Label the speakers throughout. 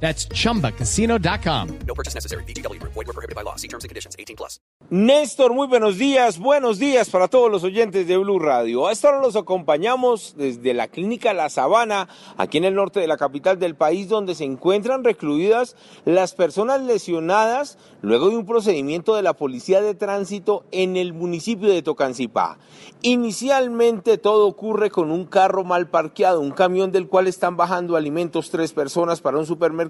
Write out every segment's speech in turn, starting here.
Speaker 1: That's chumbacasino.com.
Speaker 2: No purchase necessary. BGW. Void were prohibited by law. See terms and conditions. 18 plus.
Speaker 3: Néstor, muy buenos días, buenos días para todos los oyentes de Blue Radio. A esta hora los acompañamos desde la clínica La Sabana, aquí en el norte de la capital del país, donde se encuentran recluidas las personas lesionadas luego de un procedimiento de la Policía de Tránsito en el municipio de Tocancipá. Inicialmente todo ocurre con un carro mal parqueado, un camión del cual están bajando alimentos tres personas para un supermercado.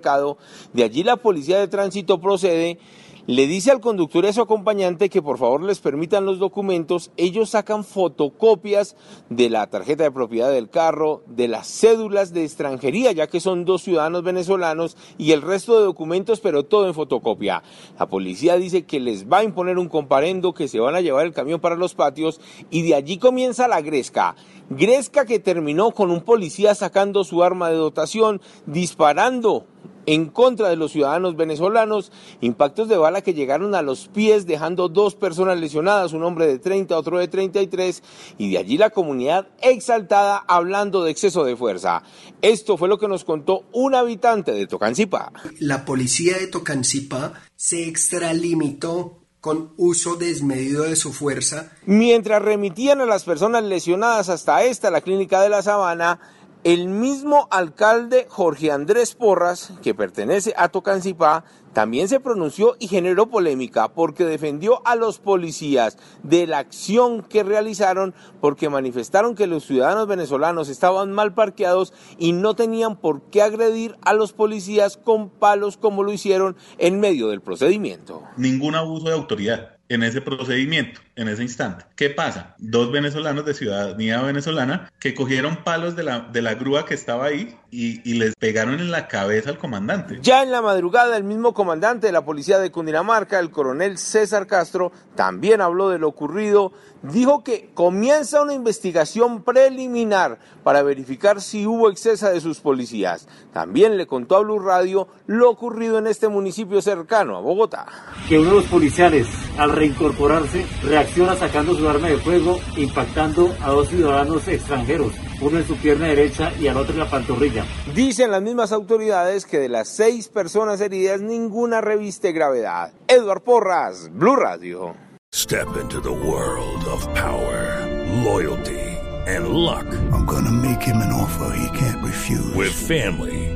Speaker 3: De allí la Policía de Tránsito procede le dice al conductor y a su acompañante que por favor les permitan los documentos, ellos sacan fotocopias de la tarjeta de propiedad del carro, de las cédulas de extranjería, ya que son dos ciudadanos venezolanos, y el resto de documentos, pero todo en fotocopia. La policía dice que les va a imponer un comparendo, que se van a llevar el camión para los patios, y de allí comienza la gresca. Gresca que terminó con un policía sacando su arma de dotación, disparando en contra de los ciudadanos venezolanos, impactos de bala que llegaron a los pies dejando dos personas lesionadas, un hombre de 30, otro de 33, y de allí la comunidad exaltada hablando de exceso de fuerza. Esto fue lo que nos contó un habitante de Tocancipá.
Speaker 4: La policía de Tocancipá se extralimitó con uso desmedido de su fuerza.
Speaker 3: Mientras remitían a las personas lesionadas hasta esta, la clínica de la Sabana, el mismo alcalde Jorge Andrés Porras, que pertenece a Tocancipá, también se pronunció y generó polémica porque defendió a los policías de la acción que realizaron porque manifestaron que los ciudadanos venezolanos estaban mal parqueados y no tenían por qué agredir a los policías con palos como lo hicieron en medio del procedimiento.
Speaker 5: Ningún abuso de autoridad en ese procedimiento, en ese instante. ¿Qué pasa? Dos venezolanos de ciudadanía venezolana que cogieron palos de la, de la grúa que estaba ahí y, y, les pegaron en la cabeza al comandante.
Speaker 3: Ya en la madrugada, el mismo comandante de la policía de Cundinamarca, el coronel César Castro, también habló de lo ocurrido. Dijo que comienza una investigación preliminar para verificar si hubo exceso de sus policías. También le contó a Blue Radio lo ocurrido en este municipio cercano a Bogotá.
Speaker 6: Que uno de los policiales, al reincorporarse, reacciona sacando su arma de fuego, impactando a dos ciudadanos extranjeros, uno en su pierna derecha y al otro en la pantorrilla.
Speaker 3: Dicen las mismas autoridades que de las seis personas heridas, ninguna reviste gravedad. Edward Porras, Blue Radio.
Speaker 7: Step into the world of power, loyalty, and luck.
Speaker 8: I'm gonna make him an offer he can't refuse.
Speaker 7: With family,